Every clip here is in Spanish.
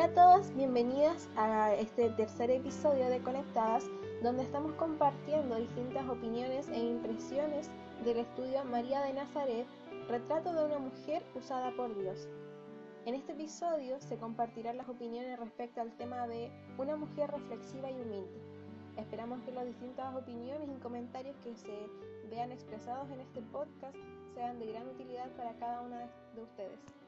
Hola a todos, bienvenidas a este tercer episodio de Conectadas, donde estamos compartiendo distintas opiniones e impresiones del estudio María de Nazaret, retrato de una mujer usada por Dios. En este episodio se compartirán las opiniones respecto al tema de una mujer reflexiva y humilde. Esperamos que las distintas opiniones y comentarios que se vean expresados en este podcast sean de gran utilidad para cada una de ustedes.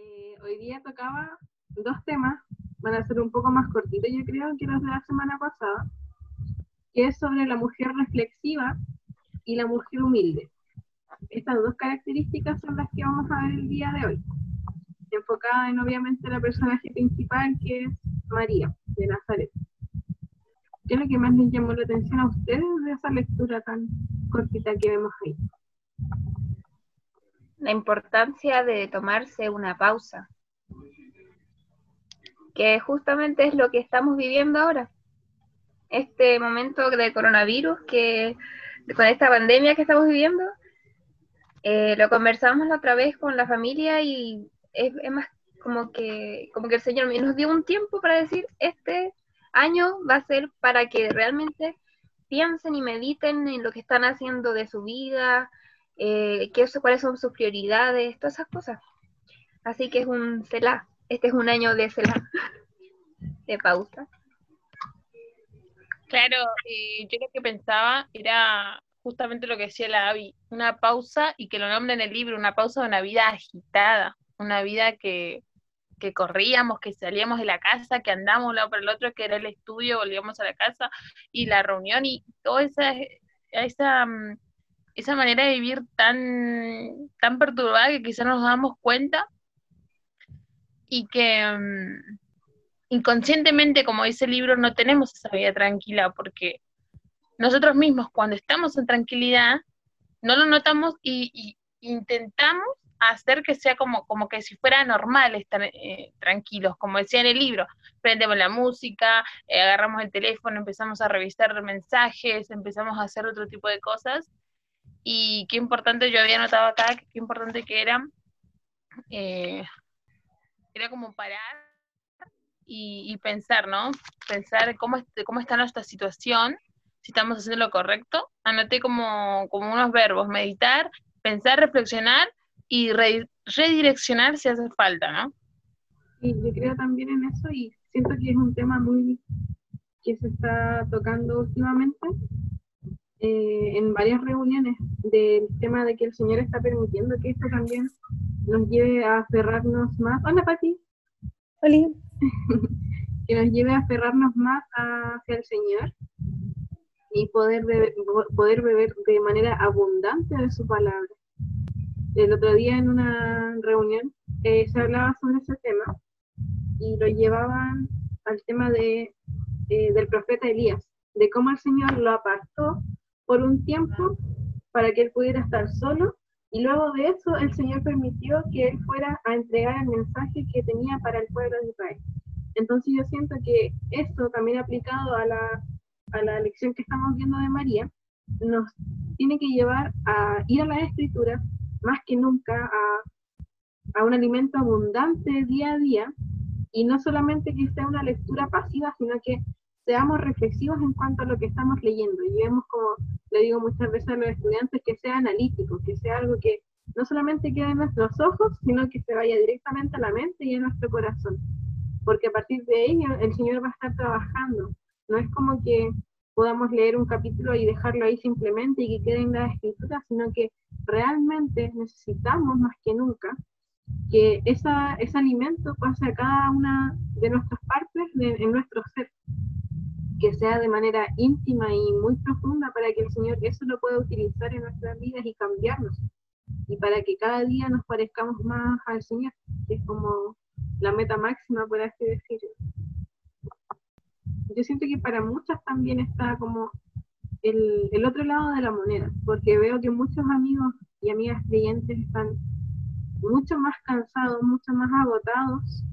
Eh, hoy día tocaba dos temas, van a ser un poco más cortitos yo creo que los de la semana pasada, que es sobre la mujer reflexiva y la mujer humilde. Estas dos características son las que vamos a ver el día de hoy, enfocada en obviamente la personaje principal que es María de Nazaret. ¿Qué es lo que más les llamó la atención a ustedes de esa lectura tan cortita que vemos ahí? La importancia de tomarse una pausa, que justamente es lo que estamos viviendo ahora. Este momento de coronavirus, que con esta pandemia que estamos viviendo, eh, lo conversamos la otra vez con la familia y es, más como que, como que el Señor nos dio un tiempo para decir, este año va a ser para que realmente piensen y mediten en lo que están haciendo de su vida, eh, qué, cuáles son sus prioridades, todas esas cosas. Así que es un CELA, este es un año de CELA, de pausa. Claro, eh, yo lo que pensaba era justamente lo que decía la Avi, una pausa y que lo nombre en el libro, una pausa de una vida agitada, una vida que, que corríamos, que salíamos de la casa, que andamos lado para el otro, que era el estudio, volvíamos a la casa y la reunión y toda esa, esa, mm, esa manera de vivir tan, tan perturbada que quizás nos damos cuenta y que mm, inconscientemente, como dice el libro, no tenemos esa vida tranquila porque nosotros mismos cuando estamos en tranquilidad, no lo notamos y, intentamos hacer que sea como, como que si fuera normal estar eh, tranquilos, como decía en el libro, prendemos la música, eh, agarramos el teléfono, empezamos a revisar mensajes, empezamos a hacer otro tipo de cosas. Y qué importante, yo había notado acá, qué importante que era, eh, era como parar y, pensar, ¿no? Pensar cómo, cómo está nuestra situación si estamos haciendo lo correcto. Anoté como, como unos verbos, meditar, pensar, reflexionar y redireccionar si hace falta, ¿no? Sí, yo creo también en eso y siento que es un tema muy que se está tocando últimamente eh, en varias reuniones del tema de que el Señor está permitiendo que esto también nos lleve a aferrarnos más. Hola, Pati. Hola. que nos lleve a aferrarnos más hacia el Señor y poder beber, poder beber de manera abundante de su palabra. El otro día en una reunión eh, se hablaba sobre ese tema y lo llevaban al tema de, eh, del profeta Elías, de cómo el Señor lo apartó por un tiempo para que él pudiera estar solo y luego de eso el Señor permitió que él fuera a entregar el mensaje que tenía para el pueblo de Israel. Entonces yo siento que esto también aplicado a la a la lección que estamos viendo de María, nos tiene que llevar a ir a la escritura más que nunca a, a un alimento abundante día a día y no solamente que sea una lectura pasiva, sino que seamos reflexivos en cuanto a lo que estamos leyendo y vemos como le digo muchas veces a los estudiantes que sea analítico, que sea algo que no solamente quede en nuestros ojos, sino que se vaya directamente a la mente y a nuestro corazón, porque a partir de ello el Señor va a estar trabajando. No es como que podamos leer un capítulo y dejarlo ahí simplemente y que quede en la escritura, sino que realmente necesitamos más que nunca que esa, ese alimento pase a cada una de nuestras partes en nuestro ser, que sea de manera íntima y muy profunda para que el Señor eso lo pueda utilizar en nuestras vidas y cambiarnos, y para que cada día nos parezcamos más al Señor, que es como la meta máxima, por así decirlo. Yo siento que para muchas también está como el, el, otro lado de la moneda, porque veo que muchos amigos y amigas creyentes están mucho más cansados, mucho más agotados,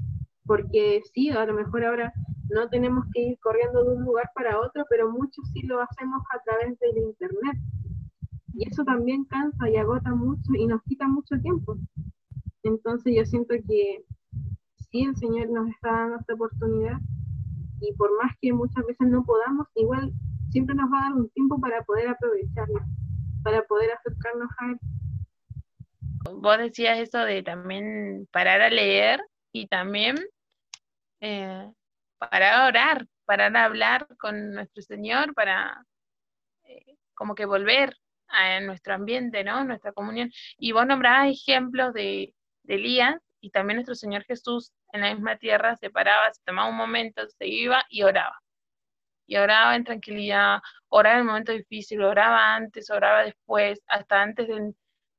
porque sí, a lo mejor ahora no tenemos que ir corriendo de un lugar para otro, pero muchos sí lo hacemos a través del Internet. Y eso también cansa y agota mucho y nos quita mucho tiempo. Entonces yo siento que sí el Señor nos está dando esta oportunidad y por más que muchas veces no podamos, igual siempre nos va a dar un tiempo para poder aprovecharla, para poder acercarnos a Él. Vos decías eso de también parar a leer y también eh, parar a orar, parar a hablar con nuestro Señor para eh, como que volver a nuestro ambiente, ¿no? Nuestra comunión. Y vos nombrabas ejemplos de, de Elías y también nuestro Señor Jesús en la misma tierra se paraba, se tomaba un momento, se iba y oraba. Y oraba en tranquilidad, oraba en el momento difícil, oraba antes, oraba después, hasta antes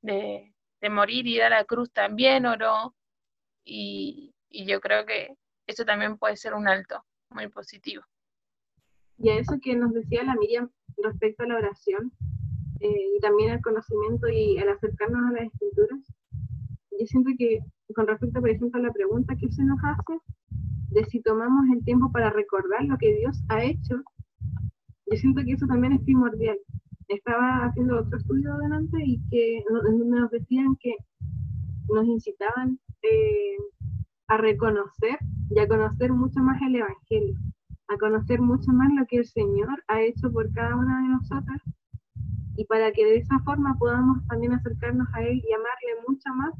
de, morir y ir a la cruz también oró. Y, y yo creo que eso también puede ser un alto muy positivo. Y a eso que nos decía la Miriam respecto a la oración, eh, y también al conocimiento y al acercarnos a las escrituras, yo siento que con respecto, por ejemplo, a la pregunta que se nos hace, de si tomamos el tiempo para recordar lo que Dios ha hecho, yo siento que eso también es primordial. Estaba haciendo otro estudio adelante y que nos decían que nos incitaban eh, a reconocer y a conocer mucho más el Evangelio, a conocer mucho más lo que el Señor ha hecho por cada una de nosotras y para que de esa forma podamos también acercarnos a Él y amarle mucho más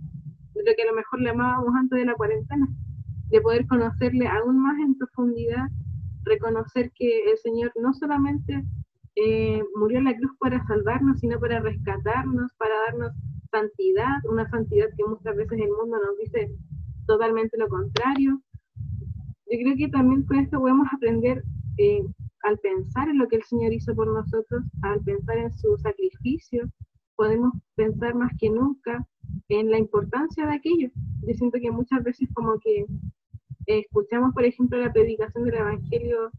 de lo que a lo mejor le amábamos antes de la cuarentena, de poder conocerle aún más en profundidad, reconocer que el Señor no solamente eh, murió en la cruz para salvarnos, sino para rescatarnos, para darnos santidad, una santidad que muchas veces el mundo nos dice totalmente lo contrario. Yo creo que también con esto podemos aprender eh, al pensar en lo que el Señor hizo por nosotros, al pensar en su sacrificio, podemos pensar más que nunca en la importancia de aquello. Yo siento que muchas veces como que escuchamos, por ejemplo, la predicación del Evangelio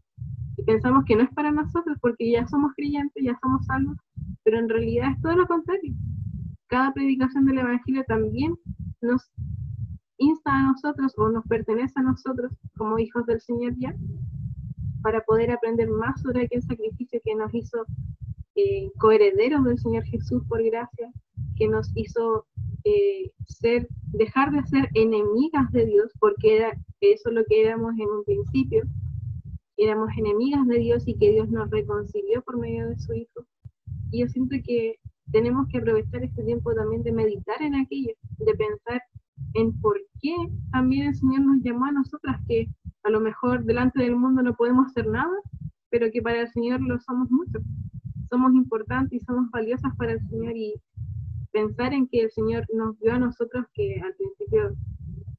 y pensamos que no es para nosotros porque ya somos creyentes, ya somos salvos, pero en realidad es todo lo contrario. Cada predicación del Evangelio también nos insta a nosotros o nos pertenece a nosotros como hijos del Señor ya para poder aprender más sobre aquel sacrificio que nos hizo eh, coherederos del Señor Jesús por gracia, que nos hizo eh, ser, dejar de ser enemigas de Dios, porque era, eso es lo que éramos en un principio, éramos enemigas de Dios y que Dios nos reconcilió por medio de su Hijo. Y yo siento que tenemos que aprovechar este tiempo también de meditar en aquello, de pensar en por qué también el Señor nos llamó a nosotras que a lo mejor delante del mundo no podemos hacer nada, pero que para el Señor lo somos mucho. Somos importantes y somos valiosas para el Señor y pensar en que el Señor nos dio a nosotros que al principio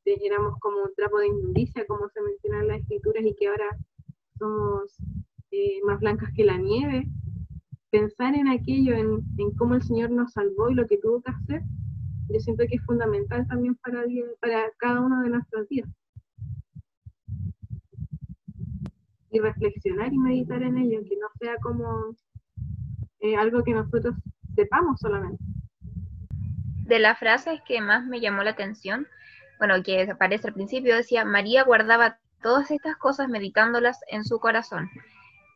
éramos como un trapo de inmundicia, como se menciona en las escrituras, y que ahora somos eh, más blancas que la nieve. Pensar en aquello, en, en cómo el Señor nos salvó y lo que tuvo que hacer, yo siento que es fundamental también para, para cada uno de nuestros días. Y reflexionar y meditar en ello, que no sea como eh, algo que nosotros sepamos solamente. De las frases que más me llamó la atención, bueno, que aparece al principio, decía, María guardaba todas estas cosas meditándolas en su corazón.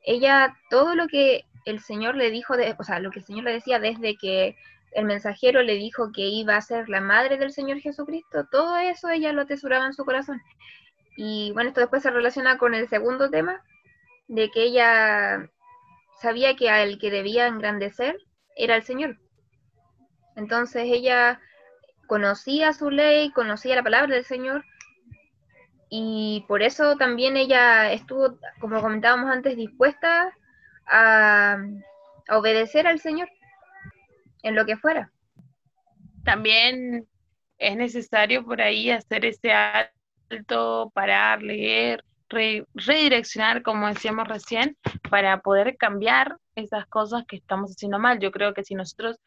Ella, todo lo que el Señor le dijo, de, o sea, lo que el Señor le decía desde que el mensajero le dijo que iba a ser la madre del Señor Jesucristo, todo eso ella lo atesoraba en su corazón. Y bueno, esto después se relaciona con el segundo tema, de que ella sabía que al que debía engrandecer era el Señor. Entonces ella conocía su ley, conocía la palabra del Señor, y por eso también ella estuvo, como comentábamos antes, dispuesta a, a obedecer al Señor en lo que fuera. También es necesario por ahí hacer ese alto, parar, leer, redireccionar, como decíamos recién, para poder cambiar esas cosas que estamos haciendo mal. Yo creo que si nosotros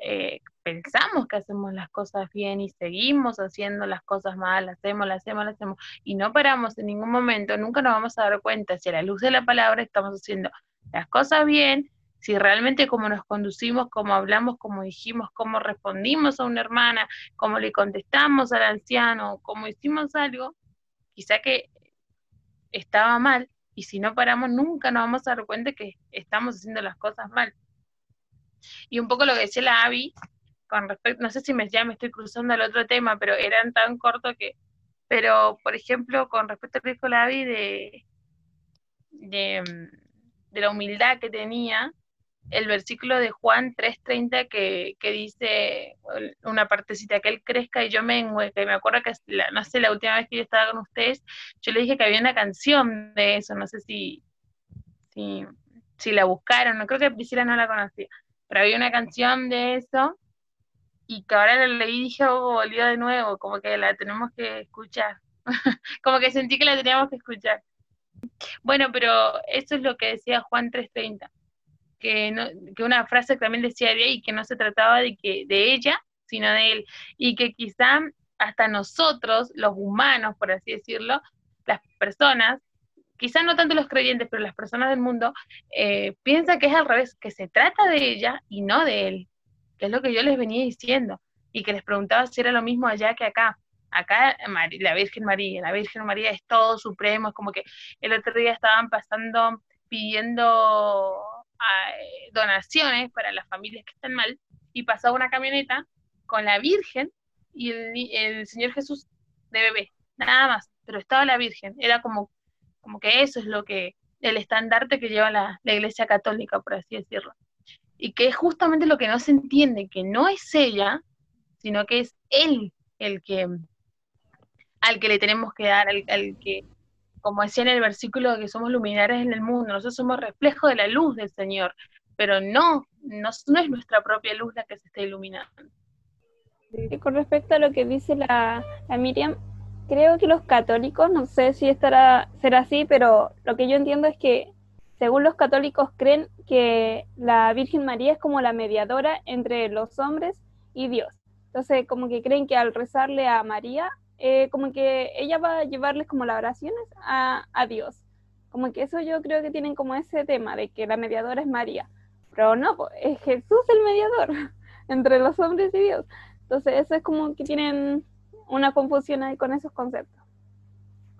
eh, pensamos que hacemos las cosas bien y seguimos haciendo las cosas mal, hacemos, las hacemos, las hacemos, y no paramos en ningún momento, nunca nos vamos a dar cuenta si a la luz de la palabra estamos haciendo las cosas bien si realmente como nos conducimos, como hablamos, como dijimos, cómo respondimos a una hermana, cómo le contestamos al anciano, cómo hicimos algo, quizá que estaba mal y si no paramos nunca nos vamos a dar cuenta que estamos haciendo las cosas mal. Y un poco lo que decía la Avi, con respecto, no sé si ya me estoy cruzando al otro tema, pero eran tan cortos que Pero, por ejemplo, con respecto al que dijo Lavi de, de, de la humildad que tenía, el versículo de Juan 3.30 que, que dice una partecita, que él crezca y yo mengue, que me acuerdo que, no sé, la última vez que yo estaba con ustedes, yo le dije que había una canción de eso, no sé si, si, si la buscaron, no creo que Priscila no la conocía, pero había una canción de eso y que ahora la leí y dije, oh, volvió de nuevo, como que la tenemos que escuchar, como que sentí que la teníamos que escuchar. Bueno, pero eso es lo que decía Juan 3.30 que, no, que una frase que también decía de y que no se trataba de, que, de ella, sino de él, y que quizá hasta nosotros, los humanos, por así decirlo, las personas, quizá no tanto los creyentes, pero las personas del mundo, eh, piensan que es al revés, que se trata de ella y no de él, que es lo que yo les venía diciendo, y que les preguntaba si era lo mismo allá que acá. Acá la Virgen María, la Virgen María es todo supremo, es como que el otro día estaban pasando pidiendo eh, donaciones para las familias que están mal y pasaba una camioneta con la Virgen y el, Señor Jesús de bebé, nada más, pero estaba la Virgen, era como, como que eso es lo que, el estandarte que lleva la, la Iglesia Católica, por así decirlo. Y que es justamente lo que no se entiende, que no es ella, sino que es Él el que, al que le tenemos que dar, al, al que como decía en el versículo, que somos luminares en el mundo, nosotros somos reflejo de la luz del Señor, pero no, no, es nuestra propia luz la que se está iluminando. Y con respecto a lo que dice la, Miriam, creo que los católicos, no sé si estará será así, pero lo que yo entiendo es que según los católicos creen que la Virgen María es como la mediadora entre los hombres y Dios. Entonces, como que creen que al rezarle a María eh, como que ella va a llevarles como las oraciones a, Dios. Como que eso yo creo que tienen como ese tema de que la mediadora es María. Pero no, es Jesús el mediador entre los hombres y Dios. Entonces eso es como que tienen una confusión ahí con esos conceptos.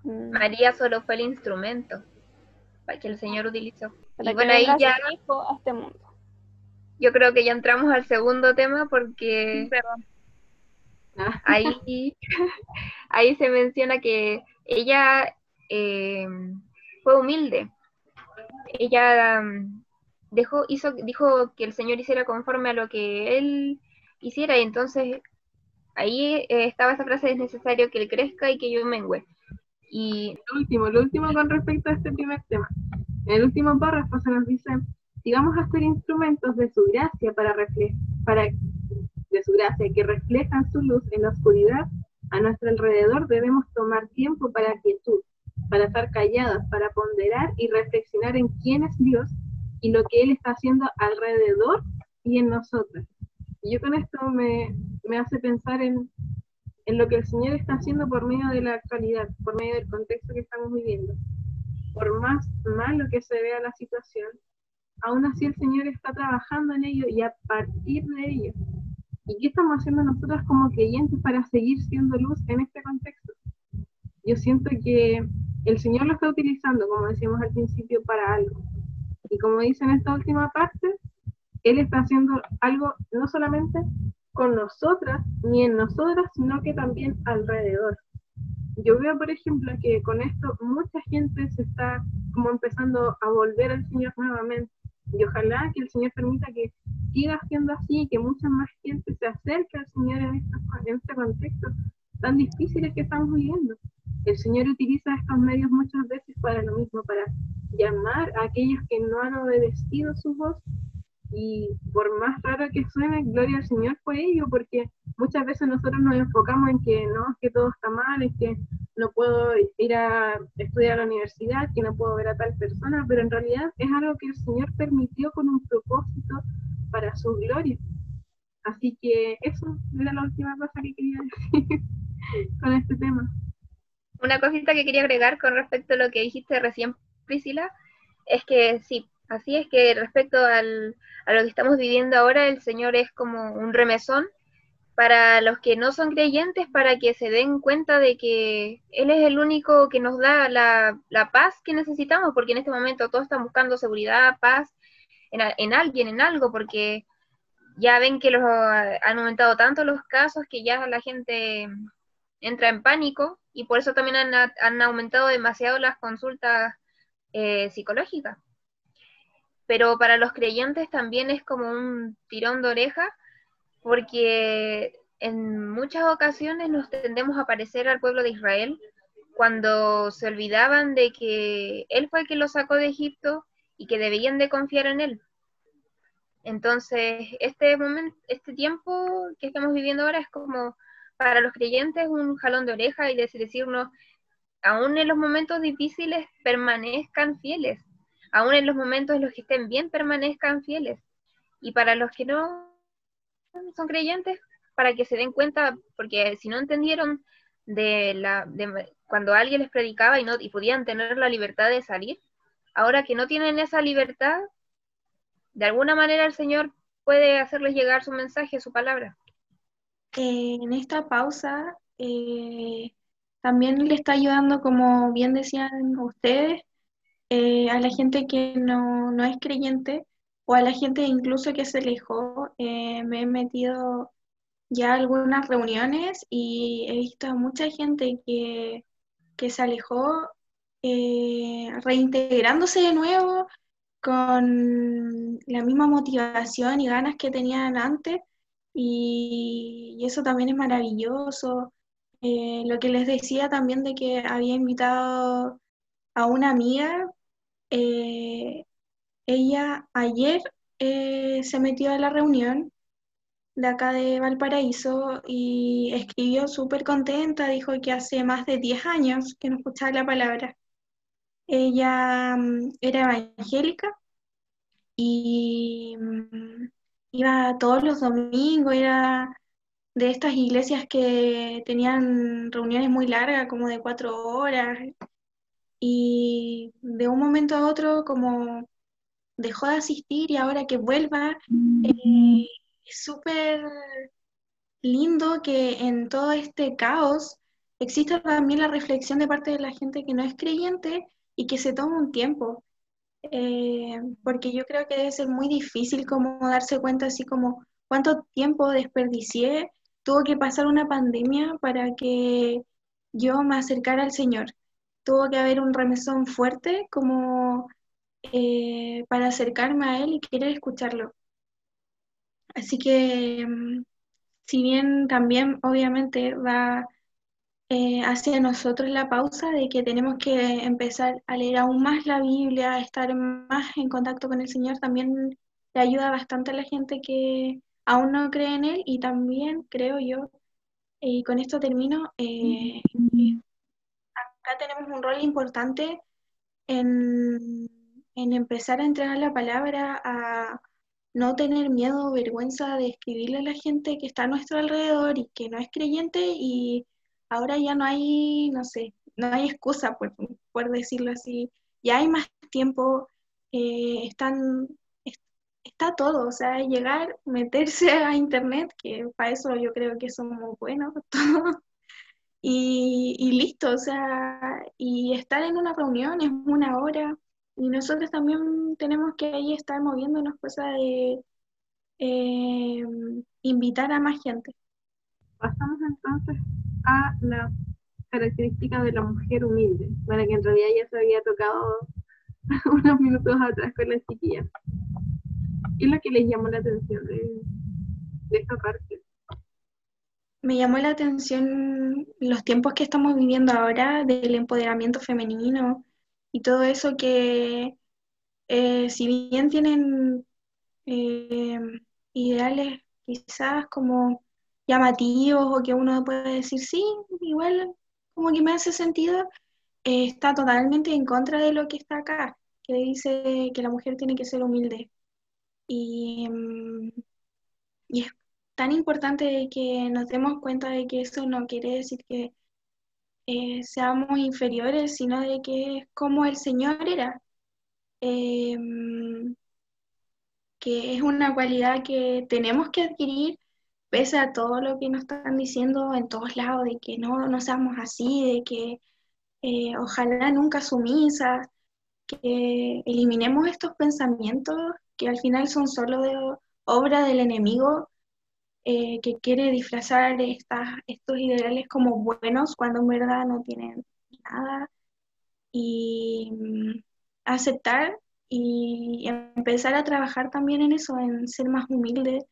Mm. María solo fue el instrumento que el Señor utilizó. y bueno, ahí ya... A este mundo. Yo creo que ya entramos al segundo tema porque... Ahí, ahí se menciona que ella eh, fue humilde. Ella mm, dejó, hizo, dijo que el Señor hiciera conforme a lo que él hiciera, y entonces ahí eh, estaba esa frase, es necesario que él crezca y que yo mengüe. Y lo último, lo último con respecto a este primer tema. En el último párrafo se nos dice, si vamos a ser instrumentos de su gracia para, para de su gracia que reflejan su luz en la oscuridad a nuestro alrededor, debemos tomar tiempo para quietud, para estar calladas, para ponderar y reflexionar en quién es Dios y lo que Él está haciendo alrededor y en nosotros. Y yo con esto me, me hace pensar en, en lo que el Señor está haciendo por medio de la actualidad, por medio del contexto que estamos viviendo. Por más malo que se vea la situación, aún así el Señor está trabajando en ello y a partir de ello ¿Y qué estamos haciendo nosotros como creyentes para seguir siendo luz en este contexto? Yo siento que el Señor lo está utilizando, como decíamos al principio, para algo. Y como dice en esta última parte, Él está haciendo algo no solamente con nosotras ni en nosotras, sino que también alrededor. Yo veo, por ejemplo, que con esto mucha gente se está como empezando a volver al Señor nuevamente y ojalá que el Señor permita que siga siendo así que mucha más gente se acerque al Señor en, este contexto tan difícil que estamos viviendo. El Señor utiliza estos medios muchas veces para lo mismo, para llamar a aquellos que no han obedecido su voz y por más raro que suene, gloria al Señor por ello, porque muchas veces nosotros nos enfocamos en que no, que todo está mal, es que no puedo ir a estudiar a la universidad, que no puedo ver a tal persona, pero en realidad es algo que el Señor permitió con un propósito para su gloria. Así que eso era la última cosa que quería decir con este tema. Una cosita que quería agregar con respecto a lo que dijiste recién, Priscila, es que sí, Así es que respecto al, a lo que estamos viviendo ahora, el Señor es como un remesón para los que no son creyentes, para que se den cuenta de que Él es el único que nos da la, paz que necesitamos, porque en este momento todos están buscando seguridad, paz en, en alguien, en algo, porque ya ven que los, han aumentado tanto los casos que ya la gente entra en pánico y por eso también han, han aumentado demasiado las consultas eh, psicológicas. Pero para los creyentes también es como un tirón de oreja, porque en muchas ocasiones nos tendemos a parecer al pueblo de Israel cuando se olvidaban de que Él fue el que los sacó de Egipto y que debían de confiar en Él. Entonces, este momento, este tiempo que estamos viviendo ahora es como para los creyentes un jalón de oreja y decirnos, aún en los momentos difíciles permanezcan fieles, aún en los momentos en los que estén bien permanezcan fieles. Y para los que no son creyentes, para que se den cuenta, porque si no entendieron de la cuando alguien les predicaba y no y podían tener la libertad de salir, ahora que no tienen esa libertad, de alguna manera el Señor puede hacerles llegar su mensaje, su palabra. Eh, en esta pausa eh, también le está ayudando, como bien decían ustedes, eh, a la gente que no, no, es creyente o a la gente incluso que se alejó. me he metido ya a algunas reuniones y he visto a mucha gente que, que se alejó reintegrándose de nuevo con la misma motivación y ganas que tenían antes y, eso también es maravilloso. Eh, lo que les decía también de que había invitado a una amiga, eh, ella ayer eh, se metió a la reunión de acá de Valparaíso y escribió súper contenta, dijo que hace más de 10 años que no escuchaba la palabra. Ella mm, era evangélica y mm, iba todos los domingos, era de estas iglesias que tenían reuniones muy largas, como de cuatro horas, y de un momento a otro como dejó de asistir y ahora que vuelva, eh, es súper lindo que en todo este caos exista también la reflexión de parte de la gente que no es creyente y que se toma un tiempo. Eh, porque yo creo que debe ser muy difícil como darse cuenta así como cuánto tiempo desperdicié, tuvo que pasar una pandemia para que yo me acercara al Señor. Tuvo que haber un remesón fuerte como eh, para acercarme a Él y querer escucharlo. Así que, mm, si bien también obviamente va eh, hacia nosotros la pausa de que tenemos que empezar a leer aún más la Biblia, a estar más en contacto con el Señor, también le ayuda bastante a la gente que aún no cree en Él. Y también creo yo, y con esto termino, eh, acá tenemos un rol importante en, en empezar a entregar la palabra, a no tener miedo o vergüenza de escribirle a la gente que está a nuestro alrededor y que no es creyente y ahora ya no hay, no sé, no hay excusa, por, por decirlo así, ya hay más tiempo, eh, están, está todo, o sea, llegar, meterse a internet, que para eso yo creo que somos buenos todos, y, y listo, o sea, y estar en una reunión es una hora, y nosotros también tenemos que ahí estar moviéndonos, cosa de eh, invitar a más gente. Pasamos entonces a la característica de la mujer humilde, para que en realidad ya se había tocado unos minutos atrás con la chiquilla. ¿Qué es lo que les llamó la atención de, esta parte? Me llamó la atención los tiempos que estamos viviendo ahora del empoderamiento femenino y todo eso que, eh, si bien tienen eh, ideales quizás como llamativos o que uno puede decir, sí, igual como que me hace sentido, eh, está totalmente en contra de lo que está acá, que dice que la mujer tiene que ser humilde. Y, mm, y es tan importante que nos demos cuenta de que eso no quiere decir que eh, seamos inferiores, sino de que es como el Señor era. Eh, que es una cualidad que tenemos que adquirir pese a todo lo que nos están diciendo en todos lados, de que no, no seamos así, de que eh, ojalá nunca sumisas, que eliminemos estos pensamientos que al final son solo de obra del enemigo, eh, que quiere disfrazar estos ideales como buenos cuando en verdad no tienen nada. Y mm, aceptar y empezar a trabajar también en eso, en ser más humilde,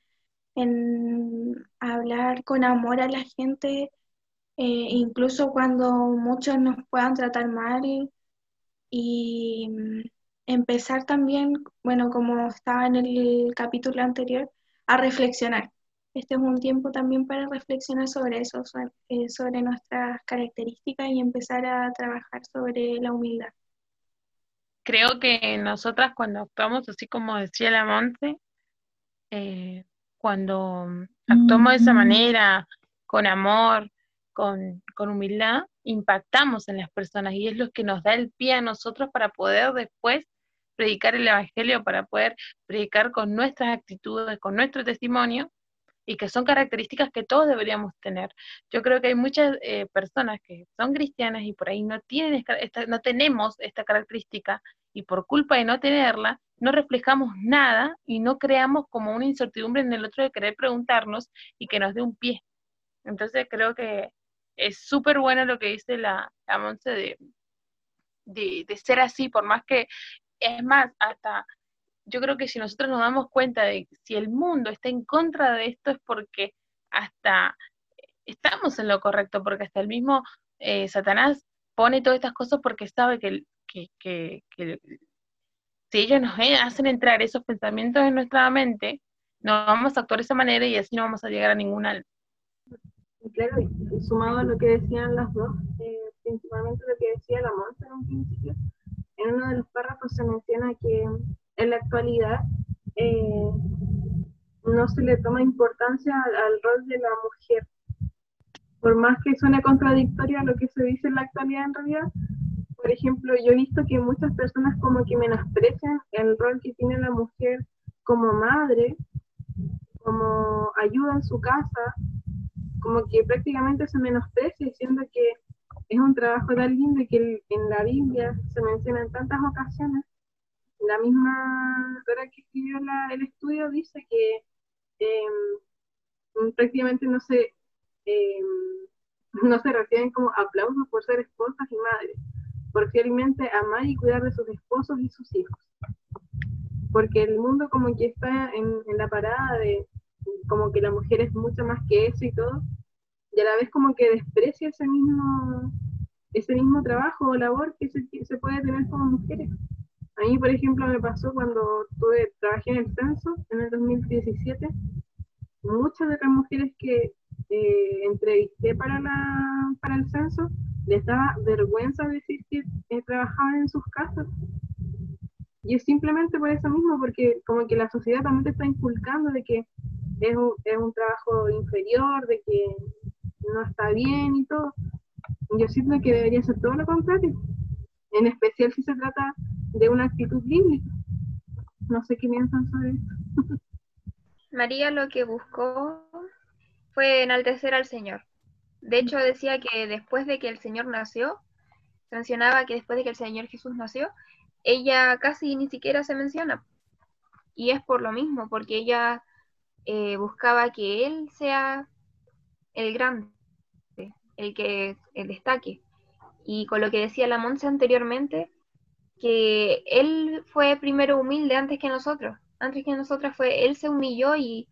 en hablar con amor a la gente, eh, incluso cuando muchos nos puedan tratar mal y mm, empezar también, bueno, como estaba en el capítulo anterior, a reflexionar. Este es un tiempo también para reflexionar sobre eso, eh, sobre nuestras características y empezar a trabajar sobre la humildad. Creo que nosotras cuando actuamos, así como decía la Monte, eh, cuando actuamos de esa manera, con amor, con, con, humildad, impactamos en las personas y es lo que nos da el pie a nosotros para poder después predicar el Evangelio, para poder predicar con nuestras actitudes, con nuestro testimonio, y que son características que todos deberíamos tener. Yo creo que hay muchas eh, personas que son cristianas y por ahí no, tienen esta, no tenemos esta característica y por culpa de no tenerla, no reflejamos nada y no creamos como una incertidumbre en el otro de querer preguntarnos y que nos dé un pie. Entonces creo que es súper bueno lo que dice la, la Monse de, de, ser así, por más que, es más, hasta yo creo que si nosotros nos damos cuenta de si el mundo está en contra de esto es porque hasta estamos en lo correcto, porque hasta el mismo eh, Satanás pone todas estas cosas porque sabe que, que, que, que si ellos nos hacen entrar esos pensamientos en nuestra mente, no vamos a actuar de esa manera y así no vamos a llegar a ningún alma. Claro, y sumado a lo que decían las dos, eh, principalmente lo que decía la Monza en un principio, en uno de los párrafos se menciona que en la actualidad eh, no se le toma importancia al, rol de la mujer. Por más que suene contradictorio a lo que se dice en la actualidad en realidad, por ejemplo, yo he visto que muchas personas como que menosprecian el rol que tiene la mujer como madre, como ayuda en su casa, como que prácticamente se menosprecia diciendo que es un trabajo tan lindo y que en la Biblia se menciona en tantas ocasiones. La misma autora que escribió el estudio dice que em, prácticamente no se, em, no se reciben como aplausos por ser esposas y madres, por fielmente amar y cuidar de sus esposos y sus hijos. Porque el mundo como que está en, la parada de como que la mujer es mucho más que eso y todo, y a la vez como que desprecia ese mismo, ese mismo trabajo o labor que se, se puede tener como mujeres. A mí, por ejemplo, me pasó cuando tuve, trabajé en el censo en el 2017. Muchas de las mujeres que eh, entrevisté para, la, para el censo les daba vergüenza decir que eh, trabajaban en sus casas. Y es simplemente por eso mismo, porque como que la sociedad también te está inculcando de que es un, es un trabajo inferior, de que no está bien y todo. Yo siento que debería ser todo lo contrario. En especial si se trata de una actitud bíblica. No sé qué piensan sobre esto. María lo que buscó fue enaltecer al Señor. De hecho, decía que después de que el Señor nació, mencionaba que después de que el Señor Jesús nació, ella casi ni siquiera se menciona. Y es por lo mismo, porque ella eh, buscaba que Él sea el grande, el que el destaque. Y con lo que decía la Monza anteriormente, que él fue primero humilde antes que nosotros, antes que nosotras fue, él se humilló y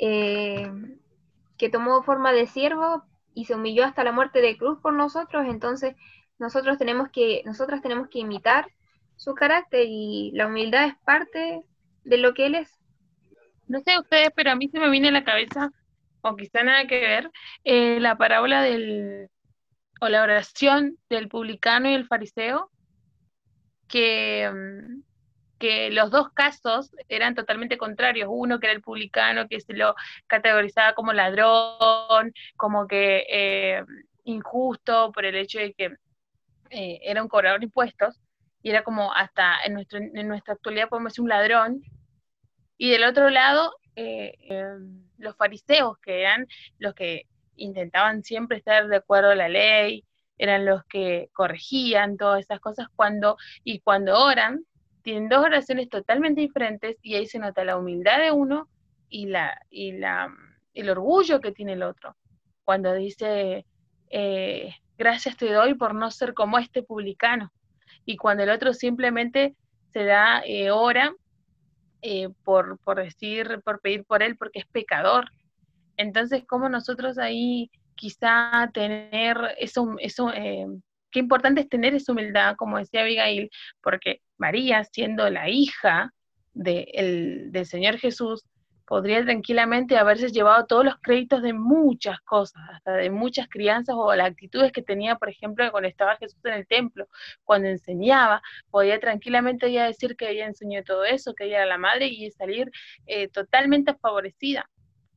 eh, que tomó forma de siervo y se humilló hasta la muerte de cruz por nosotros, entonces nosotros tenemos que, nosotras tenemos que imitar su carácter y la humildad es parte de lo que él es. No sé ustedes, pero a mí se me viene a la cabeza, o quizá nada que ver, eh, la parábola del, o la oración del publicano y el fariseo, que, mm, que los dos casos eran totalmente contrarios. Uno que era el publicano, que se lo categorizaba como ladrón, como que eh, injusto por el hecho de que eh, era un cobrador de impuestos, y era como hasta en, nuestro, en nuestra actualidad podemos decir un ladrón. Y del otro lado, eh, los fariseos, que eran los que intentaban siempre estar de acuerdo a la ley, eran los que corregían todas esas cosas cuando y cuando oran tienen dos oraciones totalmente diferentes y ahí se nota la humildad de uno y la y la el orgullo que tiene el otro. Cuando dice, eh, gracias te doy por no ser como este publicano. Y cuando el otro simplemente se da eh, hora eh, por, por decir, por pedir por él porque es pecador. Entonces, ¿cómo nosotros ahí quizá tener eso, eso eh, qué importante es tener esa humildad, como decía Abigail, porque María, siendo la hija del Señor Jesús, podría tranquilamente haberse llevado todos los créditos de muchas cosas, hasta de muchas crianzas o las actitudes que tenía, por ejemplo, cuando estaba Jesús en el templo, cuando enseñaba, podía tranquilamente ella decir que ella enseñó todo eso, que ella era la madre y salir eh, totalmente favorecida.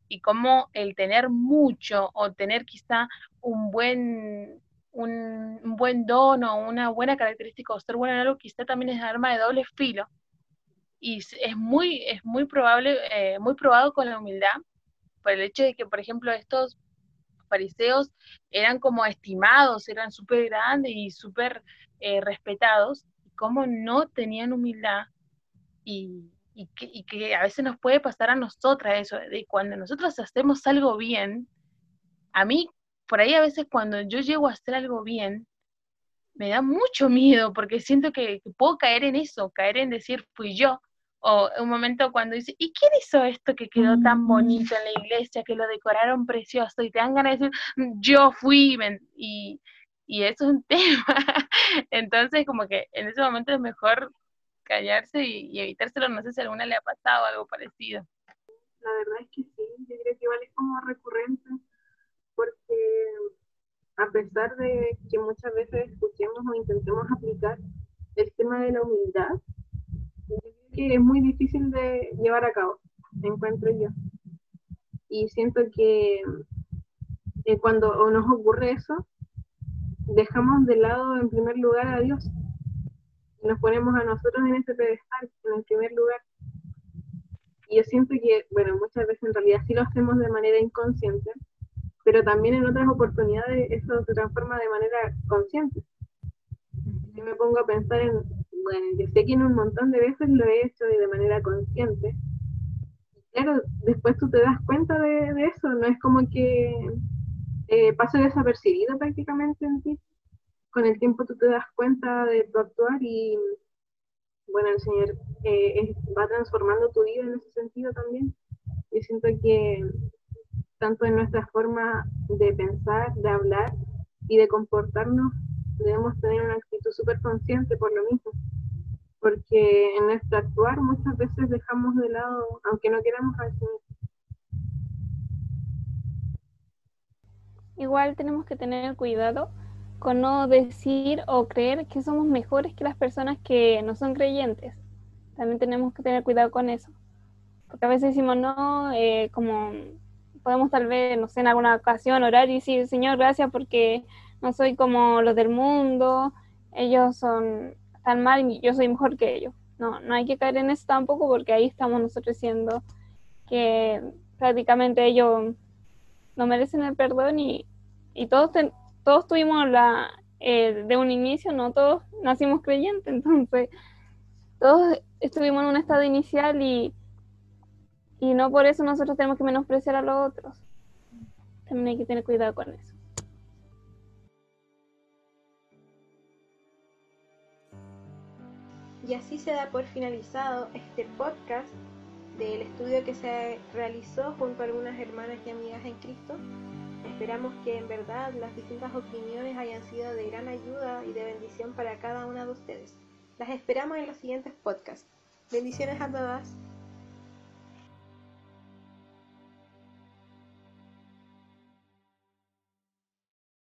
Y como el tener mucho o tener quizá un buen un, buen don o una buena característica o ser bueno en algo, quizá también es arma de doble filo, y es muy, es muy probable, eh, muy probado con la humildad, por el hecho de que, por ejemplo, estos fariseos eran como estimados, eran súper grandes y súper eh, respetados, y como no tenían humildad, y, que, y, que, a veces nos puede pasar a nosotras eso, de cuando nosotros hacemos algo bien, a mí, por ahí a veces cuando yo llego a hacer algo bien, me da mucho miedo porque siento que, puedo caer en eso, caer en decir fui yo. O un momento cuando dice, ¿y quién hizo esto que quedó tan mm. bonito en la iglesia, que lo decoraron precioso? Y te dan ganas de decir, mm, yo fui, y, y eso es un tema. Entonces, como que en ese momento es mejor callarse y, y, evitárselo. No sé si a alguna le ha pasado algo parecido. La verdad es que sí, yo creo que igual es como recurrente, porque a pesar de que muchas veces escuchemos o intentemos aplicar el tema de la humildad, es muy difícil de llevar a cabo, encuentro yo. Y siento que eh, cuando nos ocurre eso, dejamos de lado en primer lugar a Dios. Nos ponemos a nosotros en ese pedestal, en el primer lugar. Y yo siento que, bueno, muchas veces en realidad sí lo hacemos de manera inconsciente, pero también en otras oportunidades eso se transforma de manera consciente. Si me pongo a pensar en, bueno, yo sé que en un montón de veces lo he hecho de manera consciente. Claro, después tú te das cuenta de, eso, no es como que eh, pase desapercibido prácticamente en ti. Con el tiempo tú te das cuenta de tu actuar y, bueno, el Señor eh, va transformando tu vida en ese sentido también. Yo siento que tanto en nuestra forma de pensar, de hablar y de comportarnos, debemos tener una actitud súper consciente por lo mismo, porque en nuestro actuar muchas veces dejamos de lado, aunque no queramos asumir. Igual tenemos que tener cuidado con no decir o creer que somos mejores que las personas que no son creyentes. También tenemos que tener cuidado con eso. Porque a veces decimos, no, eh, como podemos tal vez, no sé, en alguna ocasión orar y decir, Señor, gracias porque no soy como los del mundo, ellos son tan mal y yo soy mejor que ellos. No, no hay que caer en eso tampoco porque ahí estamos nosotros diciendo que prácticamente ellos no merecen el perdón y, y todos, todos tuvimos la, eh, de un inicio, no todos nacimos creyentes, entonces todos estuvimos en un estado inicial y y no por eso nosotros tenemos que menospreciar a los otros. También hay que tener cuidado con eso. Y así se da por finalizado este podcast del estudio que se realizó junto a algunas hermanas y amigas en Cristo. Esperamos que en verdad las distintas opiniones hayan sido de gran ayuda y de bendición para cada una de ustedes. Las esperamos en los siguientes podcasts. Bendiciones a todas.